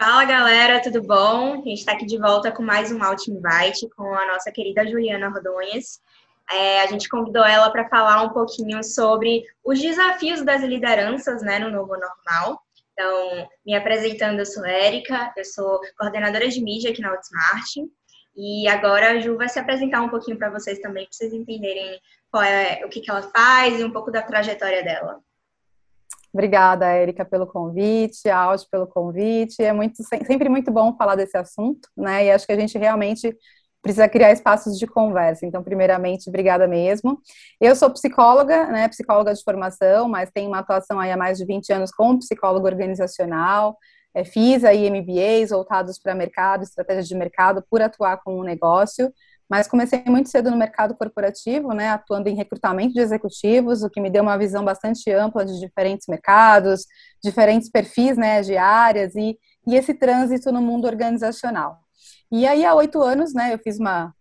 Fala galera, tudo bom? A gente está aqui de volta com mais um Alt Invite com a nossa querida Juliana Rodonhas. É, a gente convidou ela para falar um pouquinho sobre os desafios das lideranças né, no novo normal. Então, me apresentando, eu sou Érica, eu sou coordenadora de mídia aqui na Outsmart. E agora a Ju vai se apresentar um pouquinho para vocês também, para vocês entenderem qual é, o que, que ela faz e um pouco da trajetória dela. Obrigada, Érica, pelo convite, Aldi pelo convite. É muito, sempre muito bom falar desse assunto, né? E acho que a gente realmente precisa criar espaços de conversa. Então, primeiramente, obrigada mesmo. Eu sou psicóloga, né, psicóloga de formação, mas tenho uma atuação aí há mais de 20 anos como psicóloga organizacional. É, fiz aí MBAs voltados para mercado, estratégia de mercado, por atuar com um negócio. Mas comecei muito cedo no mercado corporativo, né, atuando em recrutamento de executivos, o que me deu uma visão bastante ampla de diferentes mercados, diferentes perfis, né, de áreas e, e esse trânsito no mundo organizacional. E aí, há oito anos, né, eu fiz uma,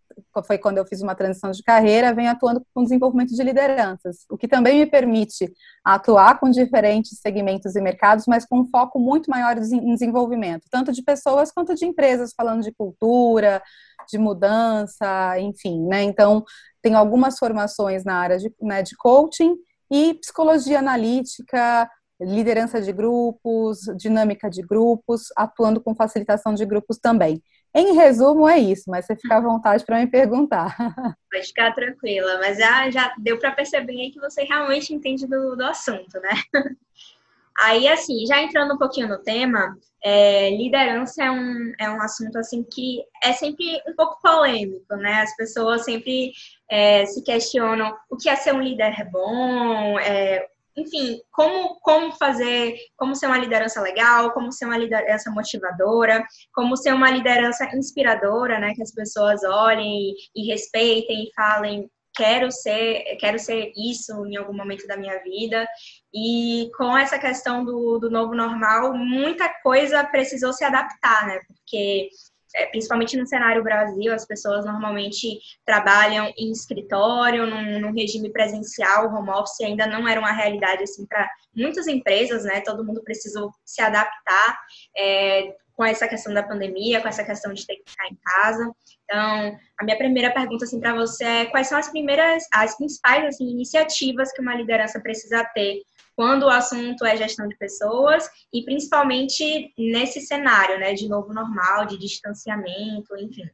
foi quando eu fiz uma transição de carreira, venho atuando com desenvolvimento de lideranças, o que também me permite atuar com diferentes segmentos e mercados, mas com um foco muito maior em desenvolvimento, tanto de pessoas quanto de empresas, falando de cultura, de mudança, enfim, né? Então, tem algumas formações na área de, né, de coaching e psicologia analítica, liderança de grupos, dinâmica de grupos, atuando com facilitação de grupos também. Em resumo, é isso, mas você fica à vontade para me perguntar. Pode ficar tranquila, mas já, já deu para perceber que você realmente entende do, do assunto, né? Aí, assim, já entrando um pouquinho no tema, é, liderança é um, é um assunto, assim, que é sempre um pouco polêmico, né? As pessoas sempre é, se questionam o que é ser um líder bom, é, enfim, como, como fazer, como ser uma liderança legal, como ser uma liderança motivadora, como ser uma liderança inspiradora, né? Que as pessoas olhem e, respeitem e falem quero ser, quero ser isso em algum momento da minha vida. E com essa questão do, do novo normal, muita coisa precisou se adaptar, né? Porque é, principalmente no cenário Brasil, as pessoas normalmente trabalham em escritório, num, num, regime presencial, home office ainda não era uma realidade assim para muitas empresas, né? Todo mundo precisou se adaptar. É, com essa questão da pandemia, com essa questão de ter que ficar em casa. Então, a minha primeira pergunta assim para você é quais são as primeiras, as principais assim, iniciativas que uma liderança precisa ter quando o assunto é gestão de pessoas e principalmente nesse cenário, né, de novo normal, de distanciamento, enfim.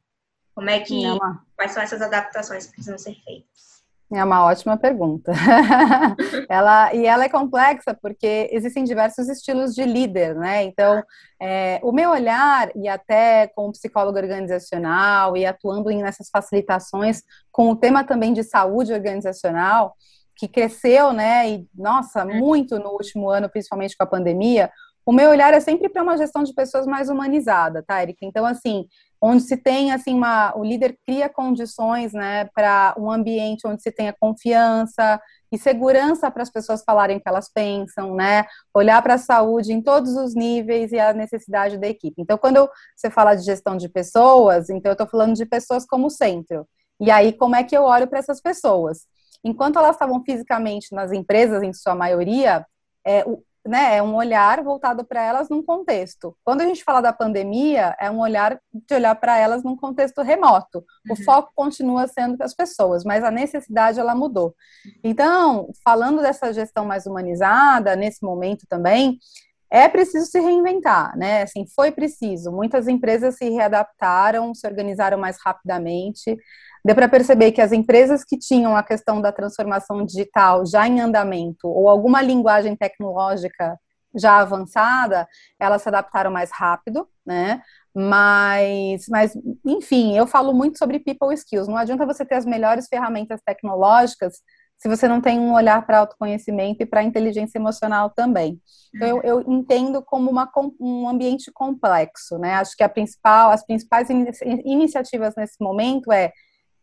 Como é que é quais são essas adaptações que precisam ser feitas? É uma ótima pergunta. ela, e ela é complexa porque existem diversos estilos de líder, né? Então, é, o meu olhar, e até como psicólogo organizacional e atuando nessas facilitações com o tema também de saúde organizacional, que cresceu, né? E, nossa, muito no último ano, principalmente com a pandemia, o meu olhar é sempre para uma gestão de pessoas mais humanizada, tá, Erika? Então, assim, onde se tem, assim, uma, o líder cria condições, né, para um ambiente onde se tenha confiança e segurança para as pessoas falarem o que elas pensam, né, olhar para a saúde em todos os níveis e a necessidade da equipe. Então, quando você fala de gestão de pessoas, então eu estou falando de pessoas como centro. E aí, como é que eu olho para essas pessoas? Enquanto elas estavam fisicamente nas empresas, em sua maioria, é, o, né, é um olhar voltado para elas num contexto. Quando a gente fala da pandemia, é um olhar de olhar para elas num contexto remoto. O uhum. foco continua sendo as pessoas, mas a necessidade ela mudou. Então, falando dessa gestão mais humanizada, nesse momento também, é preciso se reinventar, né? Assim, foi preciso. Muitas empresas se readaptaram, se organizaram mais rapidamente. Deu para perceber que as empresas que tinham a questão da transformação digital já em andamento ou alguma linguagem tecnológica já avançada, elas se adaptaram mais rápido, né? Mas, mas, enfim, eu falo muito sobre people skills. Não adianta você ter as melhores ferramentas tecnológicas se você não tem um olhar para autoconhecimento e para inteligência emocional também. Então, eu, eu entendo como uma, um ambiente complexo, né? Acho que a principal, as principais iniciativas nesse momento é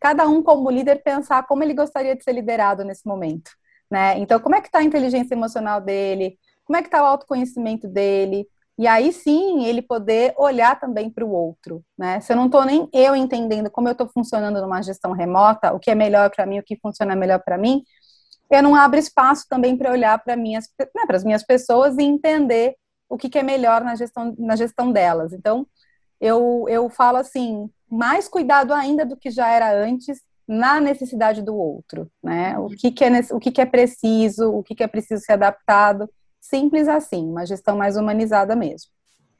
cada um como líder pensar como ele gostaria de ser liderado nesse momento, né? Então, como é que está a inteligência emocional dele? Como é que está o autoconhecimento dele? E aí sim, ele poder olhar também para o outro, né? Se eu não estou nem eu entendendo como eu estou funcionando numa gestão remota, o que é melhor para mim, o que funciona melhor para mim, eu não abro espaço também para olhar para minhas, né, as minhas pessoas e entender o que, que é melhor na gestão, na gestão delas. Então, eu, eu falo assim, mais cuidado ainda do que já era antes na necessidade do outro, né? O que, que é, o que, que é preciso, o que, que é preciso ser adaptado, simples assim, uma gestão mais humanizada mesmo.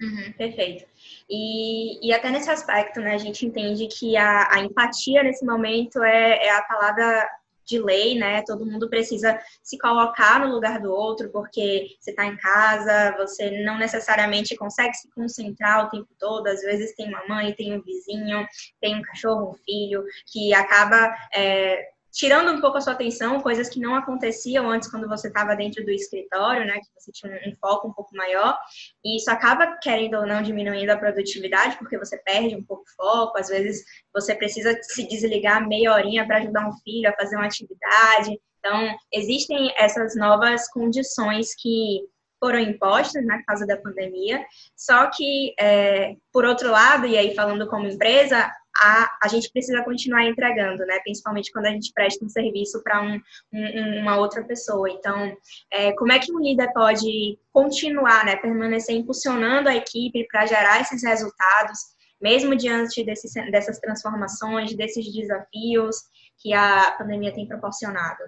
Uhum, perfeito. E, e até nesse aspecto, né, a gente entende que a, a empatia nesse momento é, é a palavra de lei, né? Todo mundo precisa se colocar no lugar do outro, porque você está em casa, você não necessariamente consegue se concentrar o tempo todo. Às vezes tem uma mãe, tem um vizinho, tem um cachorro, um filho, que acaba é, tirando um pouco a sua atenção, coisas que não aconteciam antes quando você estava dentro do escritório, né, que você tinha um, foco um pouco maior, e isso acaba, querendo ou não, diminuindo a produtividade, porque você perde um pouco o foco, às vezes você precisa se desligar meia horinha para ajudar um filho a fazer uma atividade, então, existem essas novas condições que foram impostas né, por causa da pandemia, só que, é, por outro lado, e aí falando como empresa, a, a gente precisa continuar entregando, né? Principalmente quando a gente presta um serviço para um, um, uma outra pessoa. Então, é, como é que um líder pode continuar, né? Permanecer impulsionando a equipe para gerar esses resultados, mesmo diante desses, dessas transformações, desses desafios que a pandemia tem proporcionado?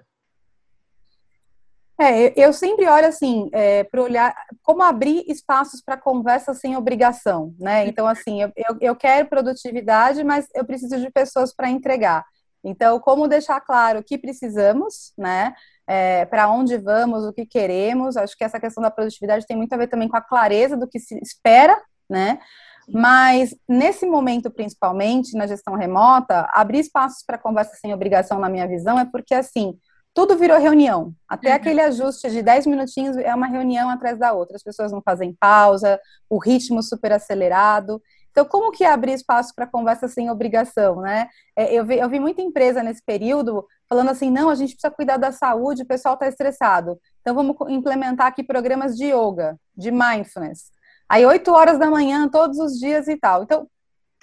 É, eu sempre olho assim, é, para olhar como abrir espaços para conversa sem obrigação, né? Então, assim, eu, eu, quero produtividade, mas eu preciso de pessoas para entregar. Então, como deixar claro o que precisamos, né? É, para onde vamos, o que queremos. Acho que essa questão da produtividade tem muito a ver também com a clareza do que se espera, né? Mas nesse momento, principalmente na gestão remota, abrir espaços para conversa sem obrigação, na minha visão, é porque assim tudo virou reunião. Até uhum. aquele ajuste de 10 minutinhos é uma reunião atrás da outra. As pessoas não fazem pausa, o ritmo super acelerado. Então, como que abrir espaço para conversa sem obrigação, né? É, eu vi, eu vi muita empresa nesse período falando assim, não, a gente precisa cuidar da saúde, o pessoal está estressado. Então, vamos implementar aqui programas de yoga, de mindfulness. Aí, 8 horas da manhã, todos os dias e tal. Então,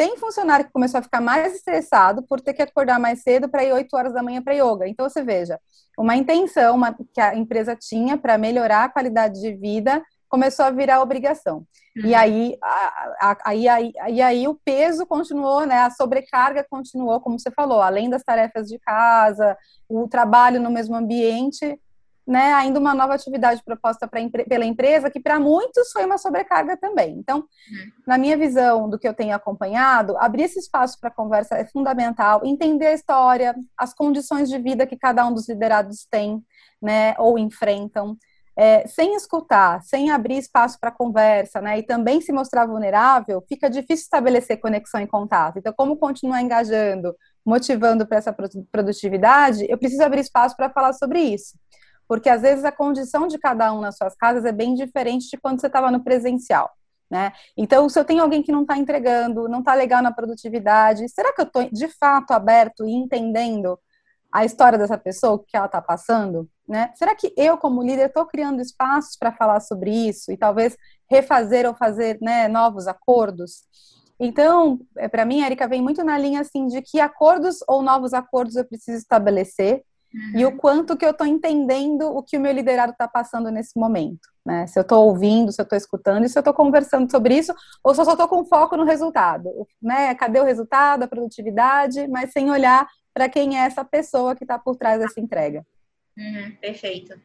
tem funcionário que começou a ficar mais estressado por ter que acordar mais cedo para ir 8 horas da manhã para yoga. Então, você veja, uma intenção uma, que a empresa tinha para melhorar a qualidade de vida começou a virar obrigação. Uhum. E aí, a, a, aí, aí, aí, aí o peso continuou, né? A sobrecarga continuou, como você falou, além das tarefas de casa, o trabalho no mesmo ambiente, né, ainda uma nova atividade proposta pra, pela empresa, que para muitos foi uma sobrecarga também. Então, uhum. na minha visão do que eu tenho acompanhado, abrir esse espaço para conversa é fundamental, entender a história, as condições de vida que cada um dos liderados tem, né, ou enfrentam. É, sem escutar, sem abrir espaço para conversa, né, e também se mostrar vulnerável, fica difícil estabelecer conexão e contato. Então, como continuar engajando, motivando para essa produtividade, eu preciso abrir espaço para falar sobre isso porque às vezes a condição de cada um nas suas casas é bem diferente de quando você estava no presencial. Né? Então, se eu tenho alguém que não está entregando, não está legal na produtividade, será que eu estou de fato aberto e entendendo a história dessa pessoa, o que ela está passando? Né? Será que eu, como líder, estou criando espaços para falar sobre isso e talvez refazer ou fazer né, novos acordos? Então, é, para mim, Erika vem muito na linha assim de que acordos ou novos acordos eu preciso estabelecer Uhum. E o quanto que eu estou entendendo o que o meu liderado está passando nesse momento. Né? Se eu estou ouvindo, se eu estou escutando, se eu estou conversando sobre isso, ou se eu só estou com foco no resultado. Né? Cadê o resultado, a produtividade, mas sem olhar para quem é essa pessoa que está por trás dessa entrega. Uhum, perfeito.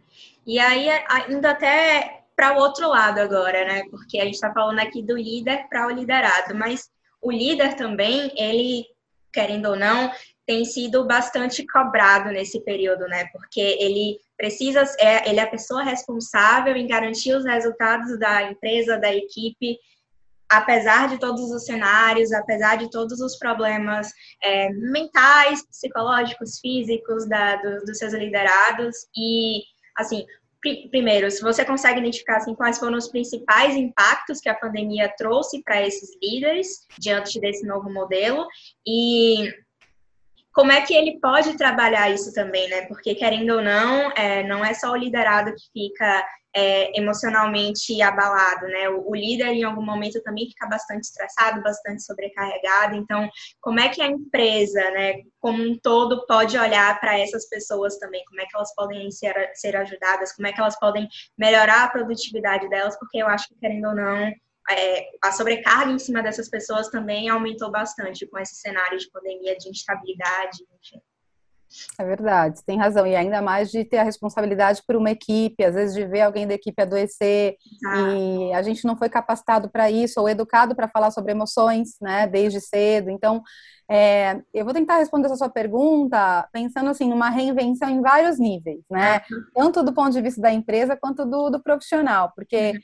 E aí, ainda até para o outro lado agora, né? Porque a gente está falando aqui do líder para o liderado, mas o líder também, ele, querendo ou não, tem sido bastante cobrado nesse período, né? Porque ele precisa, é, ele é a pessoa responsável em garantir os resultados da empresa, da equipe, apesar de todos os cenários, apesar de todos os problemas é, mentais, psicológicos, físicos da, do, dos seus liderados. E, assim, pr primeiro, se você consegue identificar assim, quais foram os principais impactos que a pandemia trouxe para esses líderes diante desse novo modelo e como é que ele pode trabalhar isso também, né? Porque, querendo ou não, é, não é só o liderado que fica é, emocionalmente abalado, né? O, o, líder, em algum momento, também fica bastante estressado, bastante sobrecarregado. Então, como é que a empresa, né, como um todo, pode olhar para essas pessoas também? Como é que elas podem ser, ser ajudadas? Como é que elas podem melhorar a produtividade delas? Porque eu acho que, querendo ou não, é, a sobrecarga em cima dessas pessoas também aumentou bastante com esse cenário de pandemia, de instabilidade, enfim. É verdade, tem razão. E ainda mais de ter a responsabilidade por uma equipe, às vezes de ver alguém da equipe adoecer, ah. e a gente não foi capacitado para isso, ou educado para falar sobre emoções, né, desde cedo. Então, é, eu vou tentar responder essa sua pergunta pensando assim numa reinvenção em vários níveis, né? Tanto do ponto de vista da empresa quanto do, do profissional, porque uhum.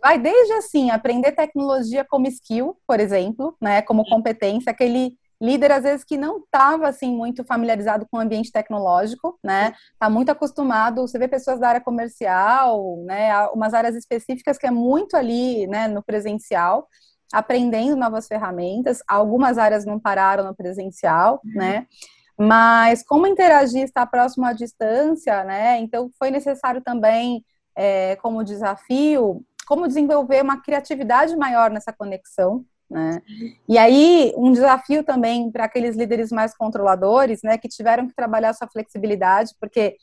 Vai desde assim aprender tecnologia como skill, por exemplo, né, como competência, aquele líder às vezes que não estava assim muito familiarizado com o ambiente tecnológico, né? Tá muito acostumado, você vê pessoas da área comercial, né, umas áreas específicas que é muito ali, né, no presencial, aprendendo novas ferramentas. Algumas áreas não pararam no presencial, uhum. né? Mas como interagir está próximo à distância, né? Então foi necessário também, é, como desafio, como desenvolver uma criatividade maior nessa conexão, né? E aí, um desafio também para aqueles líderes mais controladores, né, que tiveram que trabalhar sua flexibilidade, porque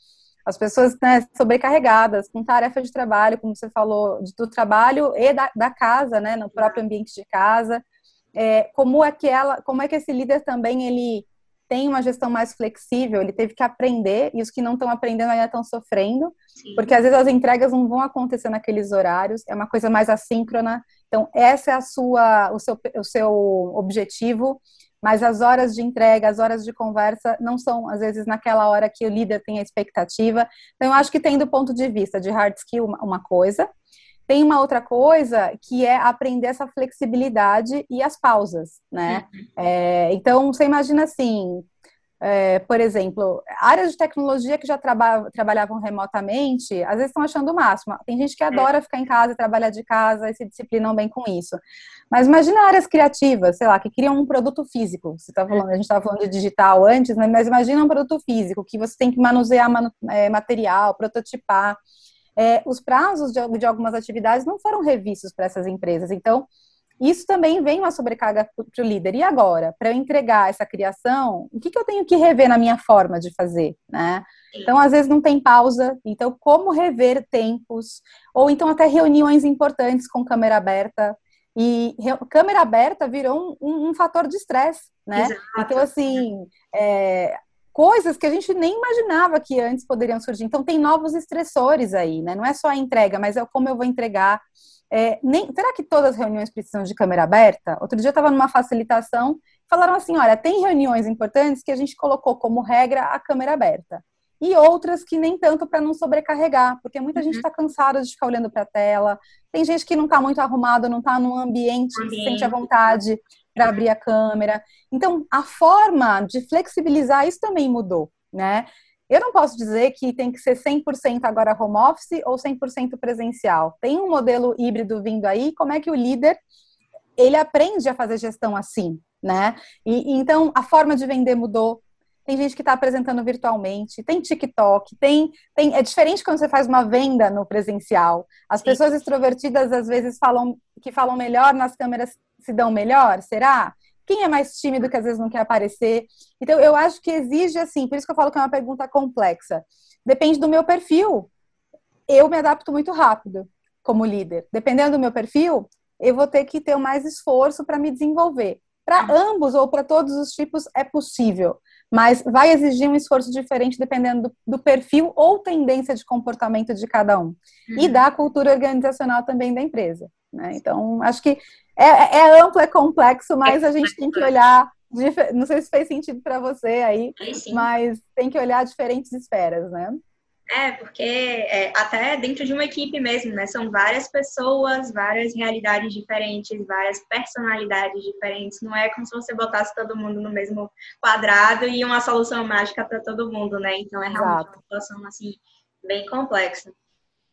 as pessoas né, sobrecarregadas com tarefa de trabalho, como você falou, do trabalho e da, da casa, né, no próprio ambiente de casa. É, como é que ela, como é que esse líder também ele tem uma gestão mais flexível, ele teve que aprender, e os que não estão aprendendo ainda estão sofrendo, Sim. porque às vezes as entregas não vão acontecer naqueles horários, é uma coisa mais assíncrona. Então, essa é a sua, o seu, o seu objetivo, mas as horas de entrega, as horas de conversa não são, às vezes, naquela hora que o líder tem a expectativa. Então, eu acho que tem do ponto de vista de hard skill uma coisa, tem uma outra coisa que é aprender essa flexibilidade e as pausas, né? Uhum. É, então, você imagina assim, é, por exemplo, áreas de tecnologia que já traba trabalhavam remotamente, às vezes estão achando o máximo. Tem gente que é. adora ficar em casa, trabalhar de casa e se disciplinam bem com isso. Mas imagina áreas criativas, sei lá, que criam um produto físico. Você tá falando, a gente estava falando de digital antes, né? mas imagina um produto físico que você tem que manusear manu é, material, prototipar é, os prazos de, de algumas atividades não foram revistos para essas empresas. Então, isso também vem uma sobrecarga para o líder. E agora, para eu entregar essa criação, o que, que eu tenho que rever na minha forma de fazer, né? Então, às vezes não tem pausa. Então, como rever tempos? Ou então até reuniões importantes com câmera aberta. E câmera aberta virou um, um, um fator de estresse, né? Exato. Então, assim, é, coisas que a gente nem imaginava que antes poderiam surgir. Então, tem novos estressores aí, né? Não é só a entrega, mas é como eu vou entregar. É, nem, será que todas as reuniões precisam de câmera aberta? Outro dia eu estava numa facilitação, falaram assim: olha, tem reuniões importantes que a gente colocou como regra a câmera aberta. E outras que nem tanto para não sobrecarregar, porque muita uhum. gente está cansada de ficar olhando para a tela. Tem gente que não está muito arrumado, não está num ambiente, ambiente que se sente à vontade para abrir a câmera. Então, a forma de flexibilizar isso também mudou, né? Eu não posso dizer que tem que ser 100% agora home office ou 100% presencial. Tem um modelo híbrido vindo aí, como é que o líder ele aprende a fazer gestão assim, né? E, então a forma de vender mudou. Tem gente que está apresentando virtualmente, tem TikTok, tem, tem é diferente quando você faz uma venda no presencial. As pessoas extrovertidas às vezes falam que falam melhor nas câmeras se dão melhor? Será? Quem é mais tímido que às vezes não quer aparecer? Então, eu acho que exige, assim, por isso que eu falo que é uma pergunta complexa. Depende do meu perfil. Eu me adapto muito rápido como líder. Dependendo do meu perfil, eu vou ter que ter mais esforço para me desenvolver. Para ambos ou para todos os tipos é possível, mas vai exigir um esforço diferente dependendo do, do perfil ou tendência de comportamento de cada um uhum. e da cultura organizacional também da empresa. Né? Então, acho que é, é, amplo, é complexo, mas a gente tem que olhar. Não sei se fez sentido para você aí, mas tem que olhar diferentes esferas, né? É, porque é, até dentro de uma equipe mesmo, né? São várias pessoas, várias realidades diferentes, várias personalidades diferentes. Não é como se você botasse todo mundo no mesmo quadrado e uma solução mágica para todo mundo, né? Então é realmente Exato. uma situação assim bem complexa.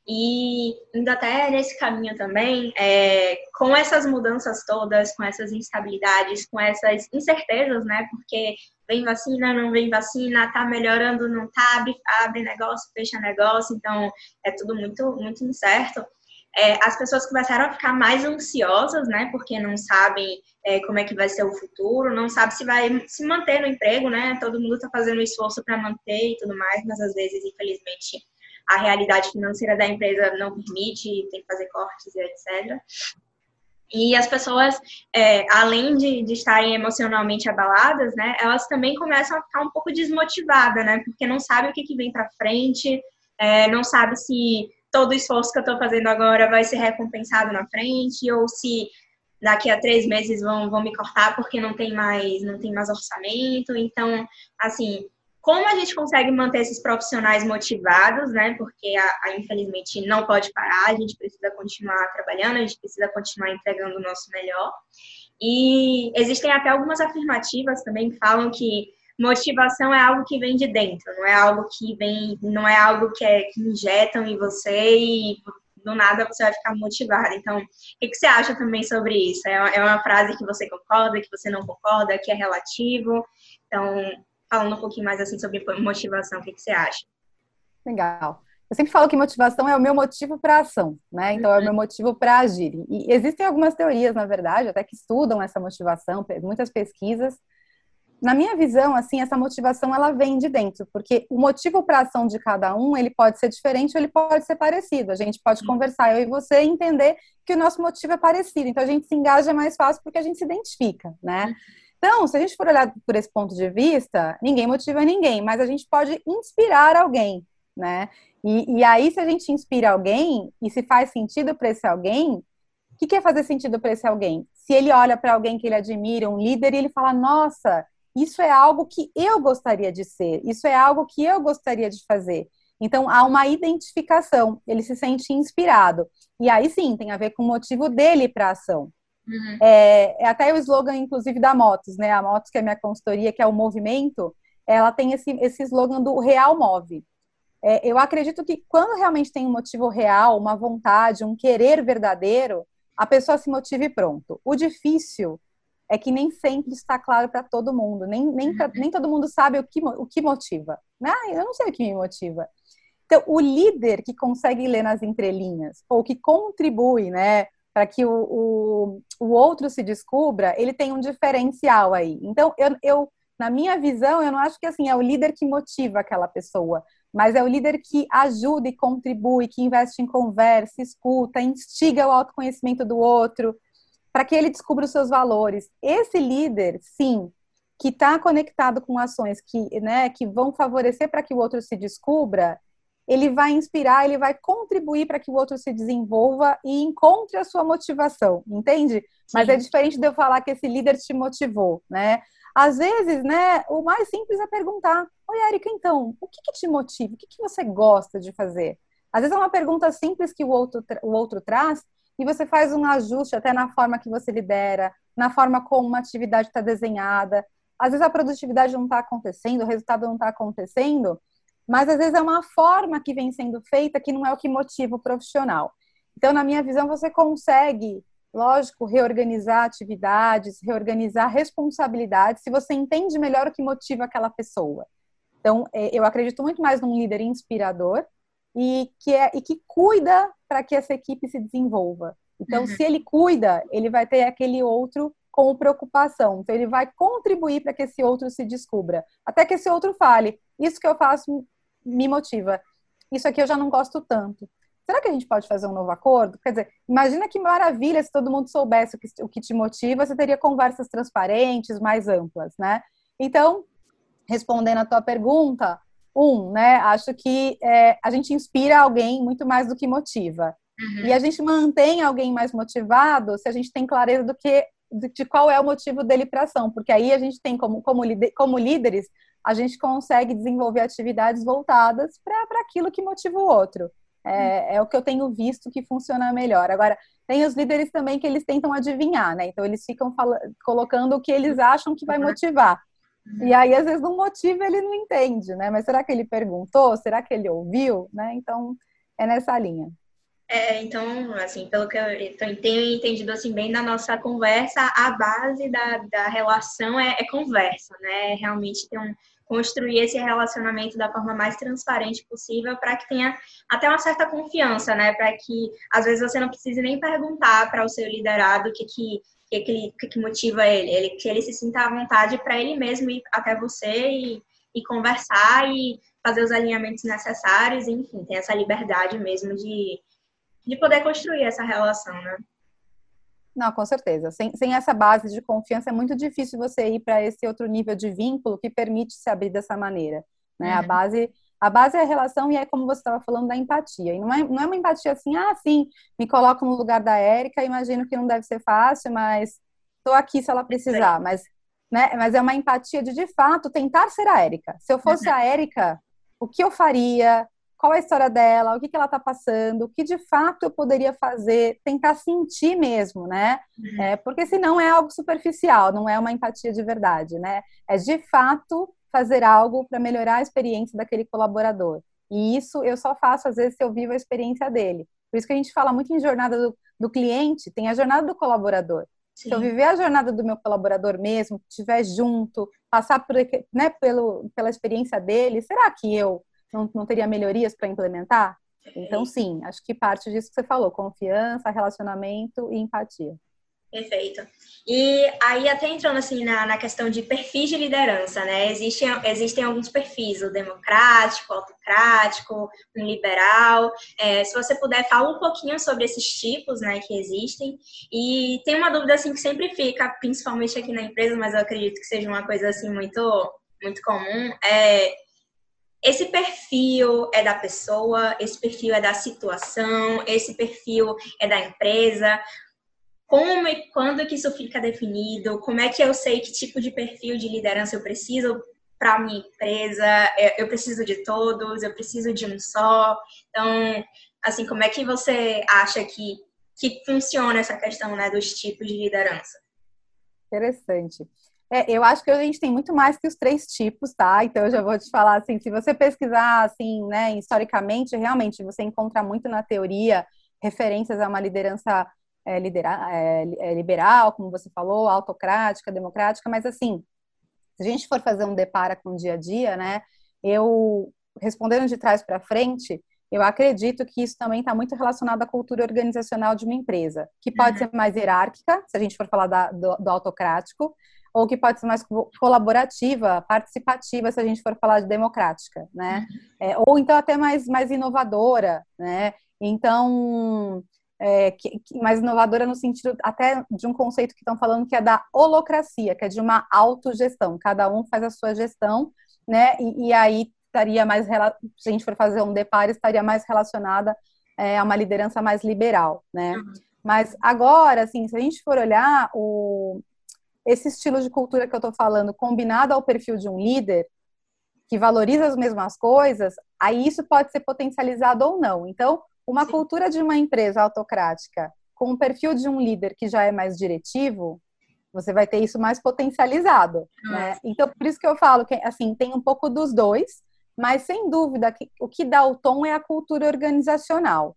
E indo até nesse caminho também, é, com essas mudanças todas, com essas instabilidades, com essas incertezas, né? Porque vem vacina, não vem vacina, tá melhorando, não tá, abre, abre negócio, fecha negócio, então é tudo muito, muito incerto. É, as pessoas começaram a ficar mais ansiosas, né, porque não sabem é, como é que vai ser o futuro, não sabe se vai se manter no emprego, né, todo mundo está fazendo esforço para manter e tudo mais, mas às vezes, infelizmente, a realidade financeira da empresa não permite, tem que fazer cortes e etc. E as pessoas, é, além de, de, estarem emocionalmente abaladas, né, elas também começam a ficar um pouco desmotivadas, né, porque não sabe o que, que vem para frente, é, não sabe se todo o esforço que eu estou fazendo agora vai ser recompensado na frente, ou se daqui a três meses vão, vão me cortar porque não tem mais não tem mais orçamento. Então, assim, como a gente consegue manter esses profissionais motivados, né? Porque a, a, infelizmente não pode parar, a gente precisa continuar trabalhando, a gente precisa continuar entregando o nosso melhor. E existem até algumas afirmativas também que falam que motivação é algo que vem de dentro, não é algo que vem, não é algo que, é, que injetam em você e do nada você vai ficar motivado. Então, o que, que você acha também sobre isso? É, é uma frase que você concorda, que você não concorda, que é relativo? Então, falando um pouquinho mais assim sobre motivação, o que, que você acha? Legal. Eu sempre falo que motivação é o meu motivo para ação, né? Então é o uhum. meu motivo para agir. E existem algumas teorias, na verdade, até que estudam essa motivação, muitas pesquisas. Na minha visão, assim, essa motivação ela vem de dentro, porque o motivo para ação de cada um, ele pode ser diferente ou ele pode ser parecido. A gente pode conversar eu e você e entender que o nosso motivo é parecido. Então a gente se engaja mais fácil porque a gente se identifica, né? Então, se a gente for olhar por esse ponto de vista, ninguém motiva ninguém, mas a gente pode inspirar alguém, né? E, e aí, se a gente inspira alguém e se faz sentido para esse alguém, o que, que é fazer sentido para esse alguém? Se ele olha para alguém que ele admira, um líder, e ele fala: Nossa, isso é algo que eu gostaria de ser, isso é algo que eu gostaria de fazer. Então, há uma identificação, ele se sente inspirado. E aí sim, tem a ver com o motivo dele para a ação. Uhum. É, é, até o slogan, inclusive, da Motos, né? A Motos, que é a minha consultoria, que é o movimento, ela tem esse, esse slogan do Real Move. É, eu acredito que quando realmente tem um motivo real, uma vontade, um querer verdadeiro, a pessoa se motiva e pronto. O difícil é que nem sempre está claro para todo mundo, nem, nem, pra, nem todo mundo sabe o que, o que motiva. Né? Ah, eu não sei o que me motiva. Então, o líder que consegue ler nas entrelinhas, ou que contribui, né, para que o, o, o, outro se descubra, ele tem um diferencial aí. Então, eu, eu, na minha visão, eu não acho que assim é o líder que motiva aquela pessoa, mas é o líder que ajuda e contribui, que investe em conversa, escuta, instiga o autoconhecimento do outro, para que ele descubra os seus valores. Esse líder, sim, que está conectado com ações que, né, que vão favorecer para que o outro se descubra, ele vai inspirar, ele vai contribuir para que o outro se desenvolva e encontre a sua motivação, entende? Sim. Mas é diferente de eu falar que esse líder te motivou, né? Às vezes, né, o mais simples é perguntar: Oi, Erika, então, o que, que te motiva? O que, que você gosta de fazer? Às vezes é uma pergunta simples que o outro, o outro traz e você faz um ajuste até na forma que você lidera, na forma como uma atividade está desenhada. Às vezes a produtividade não está acontecendo, o resultado não está acontecendo, mas às vezes é uma forma que vem sendo feita que não é o que motiva o profissional. Então, na minha visão, você consegue, lógico, reorganizar atividades, reorganizar responsabilidades, se você entende melhor o que motiva aquela pessoa. Então, é, eu acredito muito mais num líder inspirador e que, é, e que cuida para que essa equipe se desenvolva. Então, uhum. se ele cuida, ele vai ter aquele outro com preocupação. Então, ele vai contribuir para que esse outro se descubra. Até que esse outro fale: Isso que eu faço me motiva. Isso aqui eu já não gosto tanto. Será que a gente pode fazer um novo acordo? Quer dizer, imagina que maravilha se todo mundo soubesse o que, o que te motiva, você teria conversas transparentes, mais amplas, né? Então, respondendo a tua pergunta, um, né? Acho que é, a gente inspira alguém muito mais do que motiva. Uhum. E a gente mantém alguém mais motivado se a gente tem clareza do que de qual é o motivo dele para ação, porque aí a gente tem como, como, como líderes a gente consegue desenvolver atividades voltadas para aquilo que motiva o outro. É, é, o que eu tenho visto que funciona melhor. Agora, tem os líderes também que eles tentam adivinhar, né? Então, eles ficam colocando o que eles acham que vai uhum. motivar. E aí, às vezes, não motiva, ele não entende, né? Mas será que ele perguntou? Será que ele ouviu? Né? Então, é nessa linha. É, então, assim, pelo que eu tenho entendido assim bem da nossa conversa, a base da, da relação é, é conversa, né? Realmente ter um, construir esse relacionamento da forma mais transparente possível para que tenha até uma certa confiança, né? Para que às vezes você não precise nem perguntar para o seu liderado o que que, que, que, que motiva ele, ele, que ele se sinta à vontade para ele mesmo ir até você e, e conversar e fazer os alinhamentos necessários, enfim, ter essa liberdade mesmo de, de poder construir essa relação, né? Não, com certeza. Sem, sem essa base de confiança é muito difícil você ir para esse outro nível de vínculo que permite se abrir dessa maneira. Né? Uhum. A base a base é a relação e é como você estava falando da empatia. E não é, não é uma empatia assim, ah, sim, me coloco no lugar da Érica, imagino que não deve ser fácil, mas estou aqui se ela precisar. Mas, né, mas é uma empatia de, de fato, tentar ser a Érica. Se eu fosse uhum. a Érica, o que eu faria? Qual é a história dela, o que, que ela está passando, o que de fato eu poderia fazer, tentar sentir mesmo, né? Uhum. É, porque senão é algo superficial, não é uma empatia de verdade, né? É de fato fazer algo para melhorar a experiência daquele colaborador. E isso eu só faço às vezes se eu vivo a experiência dele. Por isso que a gente fala muito em jornada do, do cliente, tem a jornada do colaborador. Sim. Se eu viver a jornada do meu colaborador mesmo, estiver junto, passar por, né, pelo, pela experiência dele, será que eu não, não teria melhorias para implementar? Então, sim, acho que parte disso que você falou: confiança, relacionamento e empatia. Perfeito. E aí, até entrando assim na, na questão de perfis de liderança, né? Existem, existem alguns perfis, o democrático, o autocrático, o liberal. É, se você puder, fala um pouquinho sobre esses tipos, né, que existem. E tem uma dúvida assim que sempre fica, principalmente aqui na empresa, mas eu acredito que seja uma coisa assim muito, muito comum. É, esse perfil é da pessoa, esse perfil é da situação, esse perfil é da empresa. Como e quando que isso fica definido? Como é que eu sei que tipo de perfil de liderança eu preciso para minha empresa? Eu preciso de todos, eu preciso de um só. Então, assim, como é que você acha que, que funciona essa questão né, dos tipos de liderança? Interessante. É, eu acho que a gente tem muito mais que os três tipos, tá? Então eu já vou te falar assim, se você pesquisar assim, né, historicamente, realmente você encontra muito na teoria referências a uma liderança é, lidera, é, é, liberal, como você falou, autocrática, democrática, mas assim, se a gente for fazer um depara com o dia a dia, né, eu respondendo de trás para frente, eu acredito que isso também está muito relacionado à cultura organizacional de uma empresa, que pode uhum. ser mais hierárquica, se a gente for falar da, do, do autocrático, ou que pode ser mais colaborativa, participativa, se a gente for falar de democrática, né? É, ou então até mais, mais inovadora, né? Então, é, que, que, mais inovadora no sentido até de um conceito que estão falando que é da holocracia, que é de uma autogestão. Cada um faz a sua gestão, né? E, e aí estaria mais, se a gente for fazer um deparo, estaria mais relacionada é, a uma liderança mais liberal, né? Uhum. Mas agora, assim, se a gente for olhar o, esse estilo de cultura que eu estou falando, combinado ao perfil de um líder, que valoriza as mesmas coisas, aí isso pode ser potencializado ou não. Então, uma Sim. cultura de uma empresa autocrática com o perfil de um líder que já é mais diretivo, você vai ter isso mais potencializado, né? Então, por isso que eu falo que, assim, tem um pouco dos dois, mas sem dúvida que o que dá o tom é a cultura organizacional.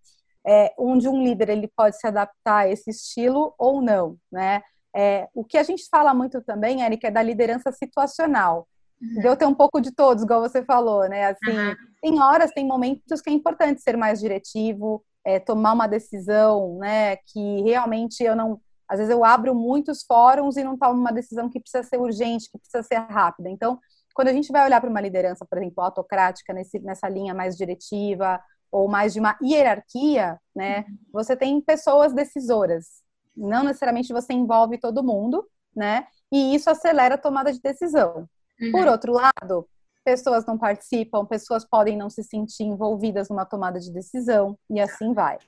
É, onde um líder ele pode se adaptar a esse estilo ou não, né? É, o que a gente fala muito também, Erika, é da liderança situacional. Uhum. Deu ter um pouco de todos, igual você falou, né? Assim, uhum. tem horas, tem momentos que é importante ser mais diretivo, é, tomar uma decisão, né? Que realmente eu não. Às vezes eu abro muitos fóruns e não tomo uma decisão que precisa ser urgente, que precisa ser rápida. Então, quando a gente vai olhar para uma liderança, por exemplo, autocrática, nesse, nessa linha mais diretiva, ou mais de uma hierarquia, né? Uhum. Você tem pessoas decisoras, não necessariamente você envolve todo mundo, né? E isso acelera a tomada de decisão. Uhum. Por outro lado, pessoas não participam, pessoas podem não se sentir envolvidas numa tomada de decisão e assim vai.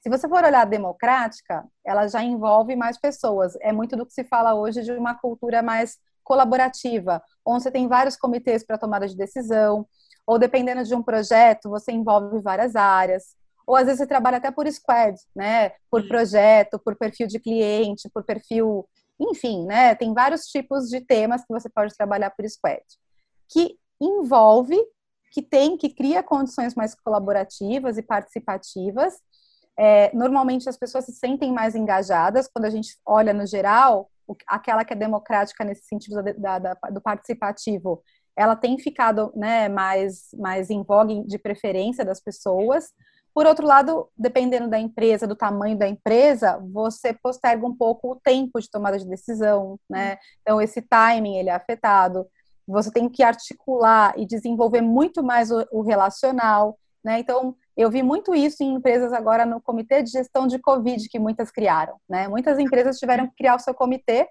Se você for olhar a democrática, ela já envolve mais pessoas. É muito do que se fala hoje de uma cultura mais colaborativa, onde você tem vários comitês para tomada de decisão, ou dependendo de um projeto, você envolve várias áreas ou às vezes você trabalha até por squad, né? Por projeto, por perfil de cliente, por perfil, enfim, né? Tem vários tipos de temas que você pode trabalhar por squad, que envolve, que tem, que cria condições mais colaborativas e participativas, É, normalmente as pessoas se sentem mais engajadas quando a gente olha no geral, aquela que é democrática nesse sentido da, da, do participativo, ela tem ficado né, mais, mais em vogue de preferência das pessoas. Por outro lado, dependendo da empresa, do tamanho da empresa, você posterga um pouco o tempo de tomada de decisão, né? Então, esse timing, ele é afetado. Você tem que articular e desenvolver muito mais o, o relacional, né? Então, eu vi muito isso em empresas agora no comitê de gestão de Covid que muitas criaram, né? Muitas empresas tiveram que criar o seu comitê,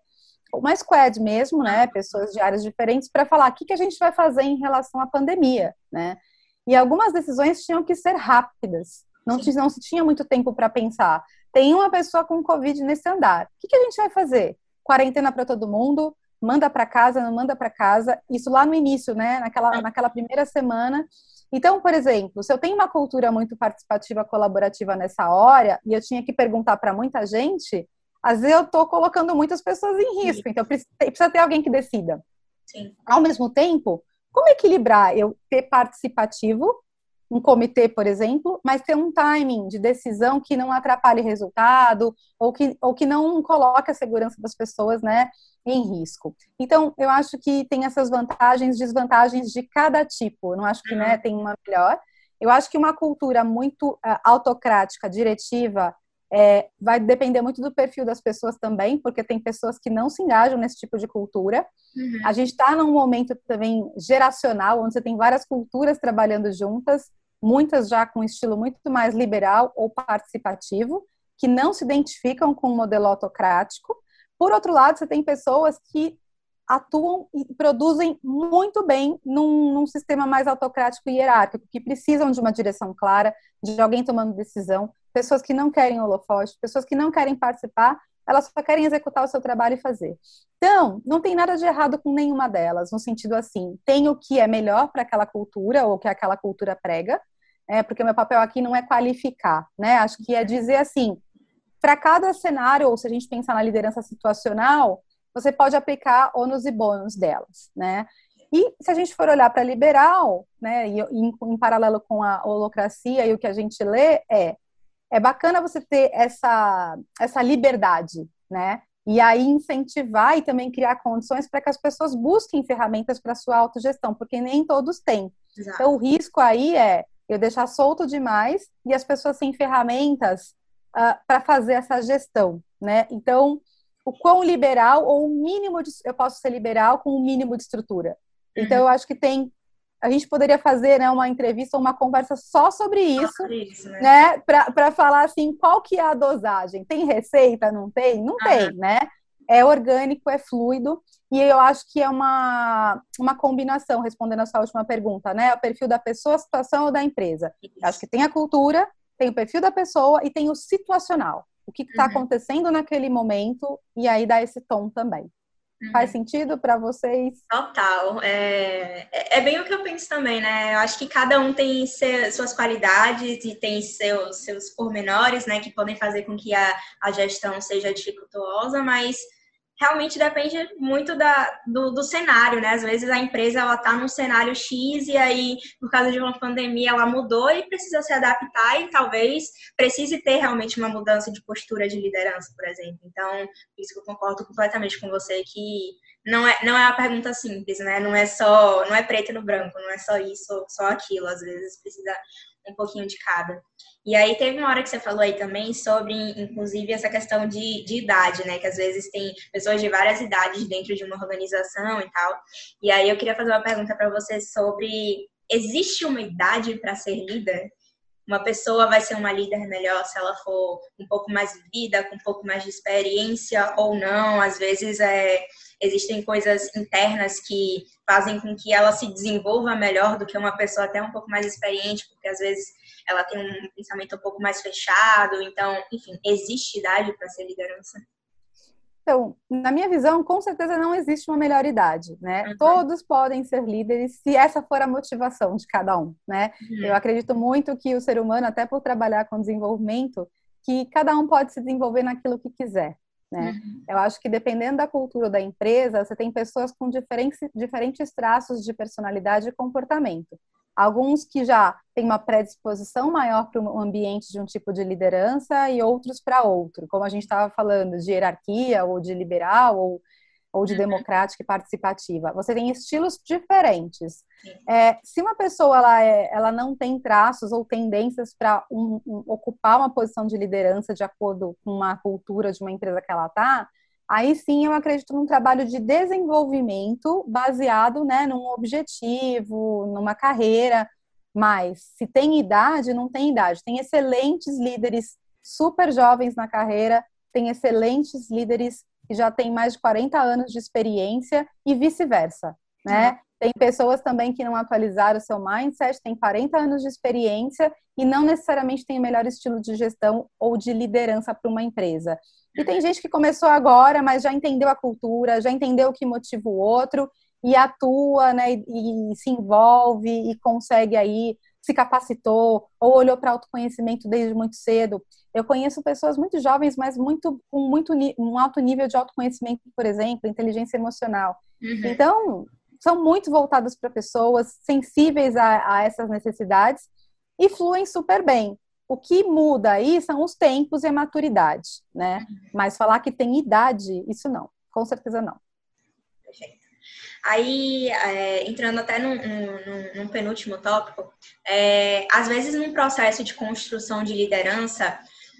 uma squad mesmo, né? Pessoas de áreas diferentes para falar o que, que a gente vai fazer em relação à pandemia, né? E algumas decisões tinham que ser rápidas. Não, não se tinha muito tempo para pensar. Tem uma pessoa com Covid nesse andar. O que, que a gente vai fazer? Quarentena para todo mundo? Manda para casa, não manda para casa? Isso lá no início, né? Naquela, naquela primeira semana. Então, por exemplo, se eu tenho uma cultura muito participativa, colaborativa nessa hora, e eu tinha que perguntar para muita gente, às vezes eu estou colocando muitas pessoas em risco. Então, precisa ter alguém que decida. Sim. Ao mesmo tempo, como equilibrar eu ter participativo, um comitê, por exemplo, mas ter um timing de decisão que não atrapalhe resultado ou que, ou que não coloque a segurança das pessoas né, em risco. Então, eu acho que tem essas vantagens e desvantagens de cada tipo. Eu não acho que né, uhum. tem uma melhor. Eu acho que uma cultura muito uh, autocrática, diretiva, é, vai depender muito do perfil das pessoas também, porque tem pessoas que não se engajam nesse tipo de cultura. Uhum. A gente está num momento também geracional, onde você tem várias culturas trabalhando juntas, muitas já com um estilo muito mais liberal ou participativo, que não se identificam com o modelo autocrático. Por outro lado, você tem pessoas que atuam e produzem muito bem num, num, sistema mais autocrático e hierárquico, que precisam de uma direção clara, de alguém tomando decisão, pessoas que não querem holofote, pessoas que não querem participar, elas só querem executar o seu trabalho e fazer. Então, não tem nada de errado com nenhuma delas, no sentido assim, tem o que é melhor para aquela cultura ou que aquela cultura prega, é, porque meu papel aqui não é qualificar, né? Acho que é dizer assim, para cada cenário, ou se a gente pensar na liderança situacional, você pode aplicar ônus e bônus delas, né? E se a gente for olhar para liberal, né, e em, em paralelo com a holocracia e o que a gente lê é é bacana você ter essa, essa liberdade, né? E aí incentivar e também criar condições para que as pessoas busquem ferramentas para sua autogestão, porque nem todos têm. Exato. Então o risco aí é eu deixar solto demais e as pessoas sem ferramentas uh, para fazer essa gestão, né? Então, o quão liberal ou o mínimo de, eu posso ser liberal com o mínimo de estrutura. Então, uhum. eu acho que tem a gente poderia fazer né, uma entrevista ou uma conversa só sobre isso, isso né? né para falar assim, qual que é a dosagem? Tem receita? Não tem? Não ah. tem, né? É orgânico, é fluido, e eu acho que é uma, uma combinação, respondendo a sua última pergunta, né? O perfil da pessoa, a situação ou da empresa. Acho que tem a cultura, tem o perfil da pessoa e tem o situacional. O que está uhum. acontecendo naquele momento, e aí dá esse tom também. Faz uhum. sentido para vocês? Total. É, é, é bem o que eu penso também, né? Eu acho que cada um tem seu, suas qualidades e tem seus, seus pormenores, né? Que podem fazer com que a, a gestão seja dificultosa, mas realmente depende muito da, do, do, cenário, né? Às vezes a empresa ela está num cenário X e aí, por causa de uma pandemia, ela mudou e precisa se adaptar e talvez precise ter realmente uma mudança de postura de liderança, por exemplo. Então, isso que eu concordo completamente com você que não é, não é uma pergunta simples, né? Não é só, não é preto no branco, não é só isso, só aquilo. Às vezes precisa um pouquinho de cada. E aí teve uma hora que você falou aí também sobre, inclusive, essa questão de, de idade, né? Que às vezes tem pessoas de várias idades dentro de uma organização e tal. E aí eu queria fazer uma pergunta para você sobre existe uma idade para ser líder? Uma pessoa vai ser uma líder melhor se ela for um pouco mais vivida, com um pouco mais de experiência ou não. Às vezes é, existem coisas internas que fazem com que ela se desenvolva melhor do que uma pessoa até um pouco mais experiente, porque às vezes ela tem um pensamento um pouco mais fechado. Então, enfim, existe idade para ser liderança? Então, na minha visão, com certeza não existe uma melhor idade, né? Uhum. Todos podem ser líderes se essa for a motivação de cada um, né? Uhum. Eu acredito muito que o ser humano, até por trabalhar com desenvolvimento, que cada um pode se desenvolver naquilo que quiser, né? Uhum. Eu acho que dependendo da cultura da empresa, você tem pessoas com diferentes, diferentes traços de personalidade e comportamento. Alguns que já têm uma predisposição maior para um ambiente de um tipo de liderança e outros para outro, como a gente estava falando de hierarquia ou de liberal ou, ou de uhum. democrática e participativa. Você tem estilos diferentes. É, se uma pessoa ela, é, ela não tem traços ou tendências para um, um, ocupar uma posição de liderança de acordo com uma cultura de uma empresa que ela está, aí sim eu acredito num trabalho de desenvolvimento baseado né, num objetivo, numa carreira. Mas se tem idade, não tem idade. Tem excelentes líderes super jovens na carreira, tem excelentes líderes que já têm mais de 40 anos de experiência e vice-versa, né? Uhum. Tem pessoas também que não atualizaram o seu mindset, têm 40 anos de experiência e não necessariamente tem o melhor estilo de gestão ou de liderança para uma empresa. E tem gente que começou agora, mas já entendeu a cultura, já entendeu o que motiva o outro e atua, né, e, e se envolve e consegue aí se capacitou ou olhou para autoconhecimento desde muito cedo. Eu conheço pessoas muito jovens, mas muito com muito um alto nível de autoconhecimento, por exemplo, inteligência emocional. Uhum. Então, são muito voltadas para pessoas sensíveis a, a essas necessidades e fluem super bem. O que muda aí são os tempos e a maturidade, né? Uhum. Mas falar que tem idade, isso não, com certeza não. Perfeito. Aí, é, entrando até num, num, num penúltimo tópico, é, às vezes num processo de construção de liderança,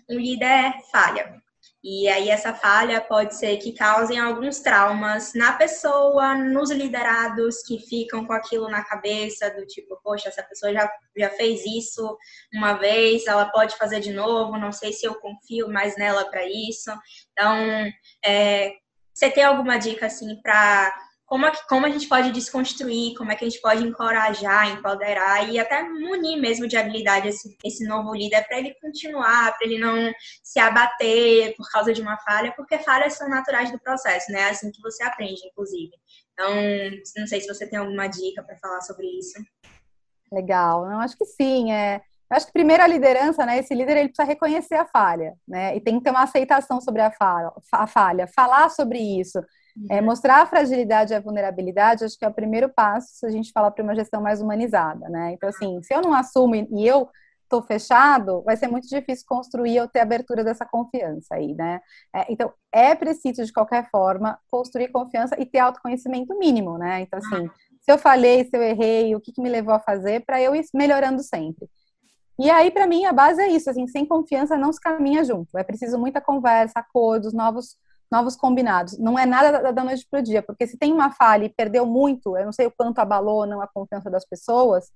um líder falha. E aí essa falha pode ser que causem alguns traumas na pessoa, nos liderados que ficam com aquilo na cabeça, do tipo, poxa, essa pessoa já, já fez isso uma vez, ela pode fazer de novo, não sei se eu confio mais nela para isso. Então, é, você tem alguma dica assim para como, como a gente pode desconstruir, como é que a gente pode encorajar, empoderar e até munir mesmo de habilidade esse, esse novo líder para ele continuar, para ele não se abater por causa de uma falha, porque falhas são naturais do processo, né? É assim que você aprende, inclusive. Então, não sei se você tem alguma dica para falar sobre isso. Legal, eu acho que sim, é. Eu acho que primeiro a liderança, né? Esse líder ele precisa reconhecer a falha, né? E tem que ter uma aceitação sobre a falha, a falha falar sobre isso, é, mostrar a fragilidade e a vulnerabilidade, acho que é o primeiro passo se a gente falar para uma gestão mais humanizada, né? Então, assim, se eu não assumo e eu estou fechado, vai ser muito difícil construir ou ter abertura dessa confiança aí, né? É, então, é preciso, de qualquer forma, construir confiança e ter autoconhecimento mínimo, né? Então, assim, se eu falhei, se eu errei, o que, que me levou a fazer, para eu ir melhorando sempre. E aí, para mim, a base é isso, assim, sem confiança não se caminha junto. É preciso muita conversa, acordos, novos novos combinados. Não é nada da noite para o dia, porque se tem uma falha e perdeu muito, eu não sei o quanto abalou ou não a confiança das pessoas,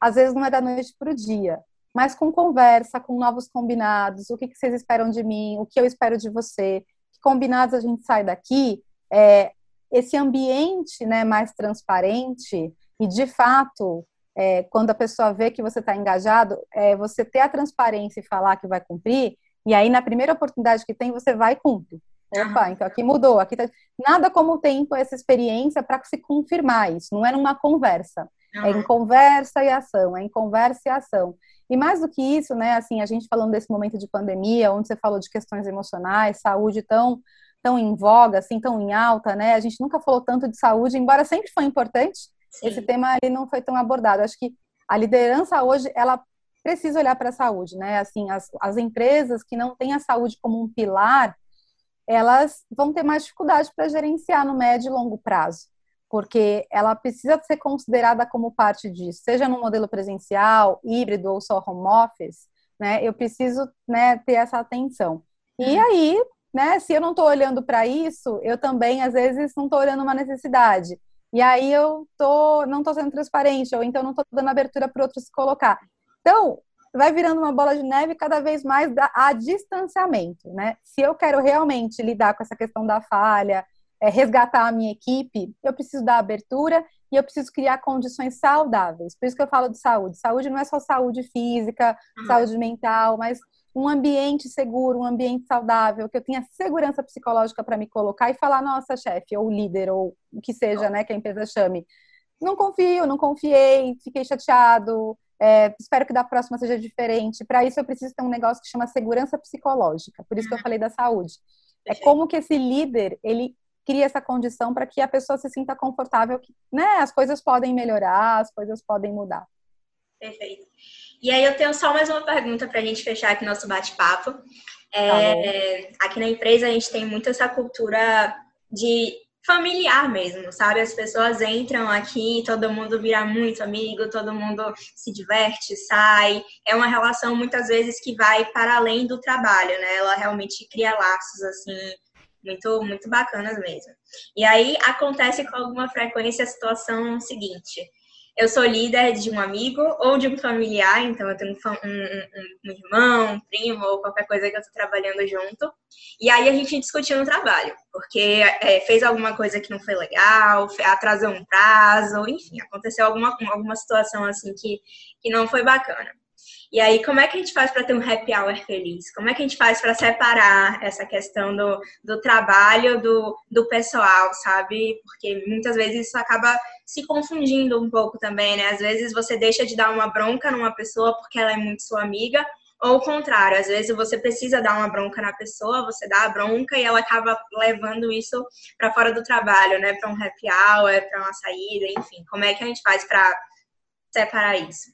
às vezes não é da noite para o dia. Mas com conversa, com novos combinados, o que, que vocês esperam de mim, o que eu espero de você, que combinados a gente sai daqui, é, esse ambiente né, mais transparente e, de fato, é, quando a pessoa vê que você está engajado, é, você ter a transparência e falar que vai cumprir, e aí, na primeira oportunidade que tem, você vai e cumpre. Opa, então aqui mudou, aqui tá... nada como o tempo, essa experiência para se confirmar isso, não é numa conversa. É em conversa e ação, é em conversa e ação. E mais do que isso, né, assim, a gente falando desse momento de pandemia, onde você falou de questões emocionais, saúde tão tão em voga, assim, tão em alta, né? A gente nunca falou tanto de saúde, embora sempre foi importante, Sim. esse tema ele não foi tão abordado. Acho que a liderança hoje, ela precisa olhar para a saúde, né? Assim, as, as empresas que não têm a saúde como um pilar, elas vão ter mais dificuldade para gerenciar no médio e longo prazo, porque ela precisa ser considerada como parte disso, seja no modelo presencial, híbrido ou só home office, né? Eu preciso né, ter essa atenção. E uhum. aí, né, se eu não estou olhando para isso, eu também, às vezes, não estou olhando uma necessidade. E aí eu tô, não estou sendo transparente, ou então não estou dando abertura para outros se colocar. Então, vai virando uma bola de neve cada vez mais a distanciamento, né? Se eu quero realmente lidar com essa questão da falha, é, resgatar a minha equipe, eu preciso dar abertura e eu preciso criar condições saudáveis. Por isso que eu falo de saúde. Saúde não é só saúde física, uhum. saúde mental, mas um ambiente seguro, um ambiente saudável, que eu tenha segurança psicológica para me colocar e falar, nossa, chefe, ou líder, ou o que seja, né, que a empresa chame. Não confio, não confiei, fiquei chateado, é, espero que da próxima seja diferente. Para isso, eu preciso ter um negócio que chama segurança psicológica. Por isso que eu falei da saúde. É como que esse líder ele cria essa condição para que a pessoa se sinta confortável, que né, as coisas podem melhorar, as coisas podem mudar. Perfeito. E aí eu tenho só mais uma pergunta para a gente fechar aqui nosso bate-papo. É, tá aqui na empresa a gente tem muito essa cultura de familiar mesmo, sabe? As pessoas entram aqui, todo mundo vira muito amigo, todo mundo se diverte, sai. É uma relação muitas vezes que vai para além do trabalho, né? Ela realmente cria laços assim muito muito bacanas mesmo. E aí acontece com alguma frequência a situação seguinte: eu sou líder de um amigo ou de um familiar, então eu tenho um, um, um irmão, um primo ou qualquer coisa que eu estou trabalhando junto. E aí a gente discutiu no trabalho, porque é, fez alguma coisa que não foi legal, atrasou um prazo, enfim, aconteceu alguma, alguma situação assim que, que não foi bacana. E aí, como é que a gente faz para ter um happy hour feliz? Como é que a gente faz para separar essa questão do, do trabalho do, do pessoal, sabe? Porque muitas vezes isso acaba se confundindo um pouco também, né? Às vezes você deixa de dar uma bronca numa pessoa porque ela é muito sua amiga, ou o contrário, às vezes você precisa dar uma bronca na pessoa, você dá a bronca e ela acaba levando isso para fora do trabalho, né? Para um happy hour, para uma saída, enfim. Como é que a gente faz para separar isso?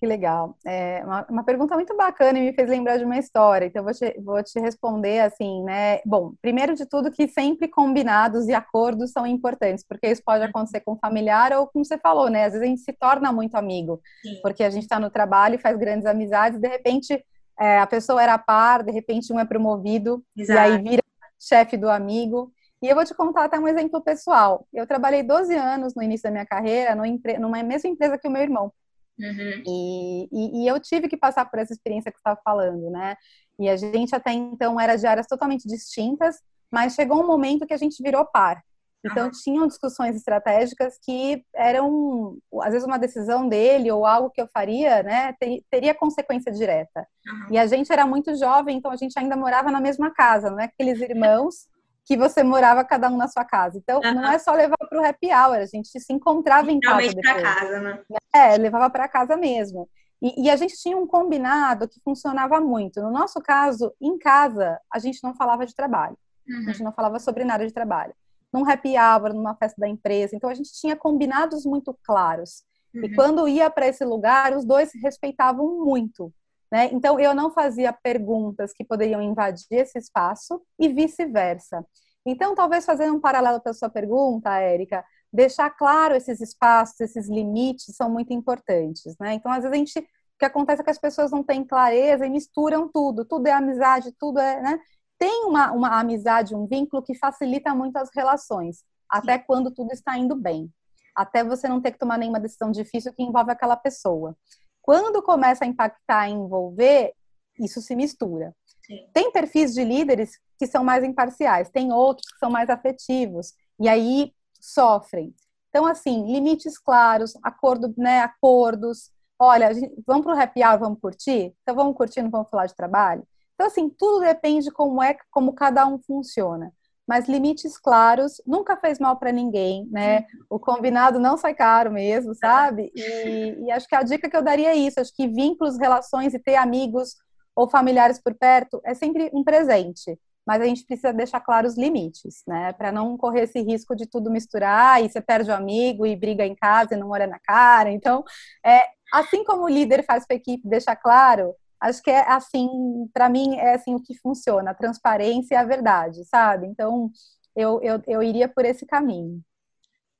Que legal. É uma, uma, pergunta muito bacana e me fez lembrar de uma história. Então, vou te, vou te responder assim, né? Bom, primeiro de tudo, que sempre combinados e acordos são importantes, porque isso pode acontecer com familiar ou, como você falou, né? Às vezes a gente se torna muito amigo, Sim. porque a gente está no trabalho e faz grandes amizades, de repente é, a pessoa era par, de repente um é promovido, Exato. e aí vira chefe do amigo. E eu vou te contar até um exemplo pessoal. Eu trabalhei 12 anos no início da minha carreira numa mesma empresa que o meu irmão. Uhum. E, e, e, eu tive que passar por essa experiência que você estava falando, né? E a gente até então era de áreas totalmente distintas, mas chegou um momento que a gente virou par. Então uhum. tinham discussões estratégicas que eram, às vezes, uma decisão dele ou algo que eu faria, né? Ter, teria consequência direta. Uhum. E a gente era muito jovem, então a gente ainda morava na mesma casa, não é aqueles irmãos que você morava cada um na sua casa. Então, uhum. não é só levar para o happy hour, a gente se encontrava em casa. para casa, né? É, levava para casa mesmo. E, e, a gente tinha um combinado que funcionava muito. No nosso caso, em casa, a gente não falava de trabalho. Uhum. A gente não falava sobre nada de trabalho. Num happy hour, numa festa da empresa. Então, a gente tinha combinados muito claros. Uhum. E quando ia para esse lugar, os dois se respeitavam muito. Né? Então, eu não fazia perguntas que poderiam invadir esse espaço e vice-versa. Então, talvez fazendo um paralelo para a sua pergunta, Érica, deixar claro esses espaços, esses limites são muito importantes. Né? Então, às vezes, a gente, o que acontece é que as pessoas não têm clareza e misturam tudo, tudo é amizade, tudo é. Né? Tem uma, uma amizade, um vínculo que facilita muito as relações, até quando tudo está indo bem. Até você não ter que tomar nenhuma decisão difícil que envolve aquela pessoa. Quando começa a impactar e envolver, isso se mistura. Sim. Tem perfis de líderes que são mais imparciais, tem outros que são mais afetivos, e aí sofrem. Então, assim, limites claros, acordo, né, acordos. Olha, gente, vamos para o happy hour, vamos curtir? Então, vamos curtir, não vamos falar de trabalho? Então, assim, tudo depende como é, como cada um funciona mas limites claros nunca fez mal para ninguém, né? O combinado não sai caro mesmo, sabe? E, e, acho que a dica que eu daria é isso, acho que vínculos, relações e ter amigos ou familiares por perto é sempre um presente, mas a gente precisa deixar claros os limites, né? Para não correr esse risco de tudo misturar e você perde o amigo e briga em casa e não olha na cara. Então, é, assim como o líder faz para a equipe deixar claro, acho que é assim, para mim é assim o que funciona, a transparência e a verdade, sabe? Então, eu, eu, eu iria por esse caminho.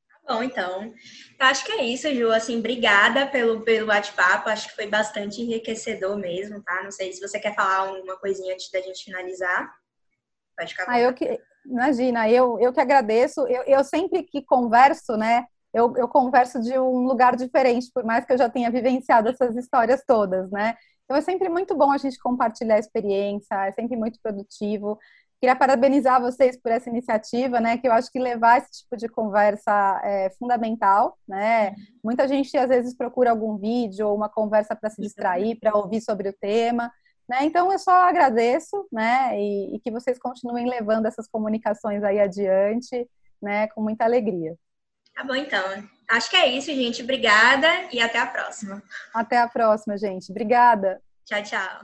Tá bom, então. Acho que é isso, Ju. Assim, obrigada pelo, pelo bate-papo. Acho que foi bastante enriquecedor mesmo, tá? Não sei se você quer falar alguma coisinha antes da gente finalizar. Pode ficar. Ah, eu que, imagina, eu, eu que agradeço. Eu, eu sempre que converso, né? Eu, eu converso de um lugar diferente, por mais que eu já tenha vivenciado essas histórias todas, né? Então é sempre muito bom a gente compartilhar a experiência, é sempre muito produtivo. Queria parabenizar vocês por essa iniciativa, né? Que eu acho que levar esse tipo de conversa é fundamental, né? Muita gente às vezes procura algum vídeo ou uma conversa para se distrair, para ouvir sobre o tema. Né? Então eu só agradeço, né? E, e que vocês continuem levando essas comunicações aí adiante, né? Com muita alegria. Tá bom, então. Acho que é isso, gente. Obrigada e até a próxima. Até a próxima, gente. Obrigada. Tchau, tchau.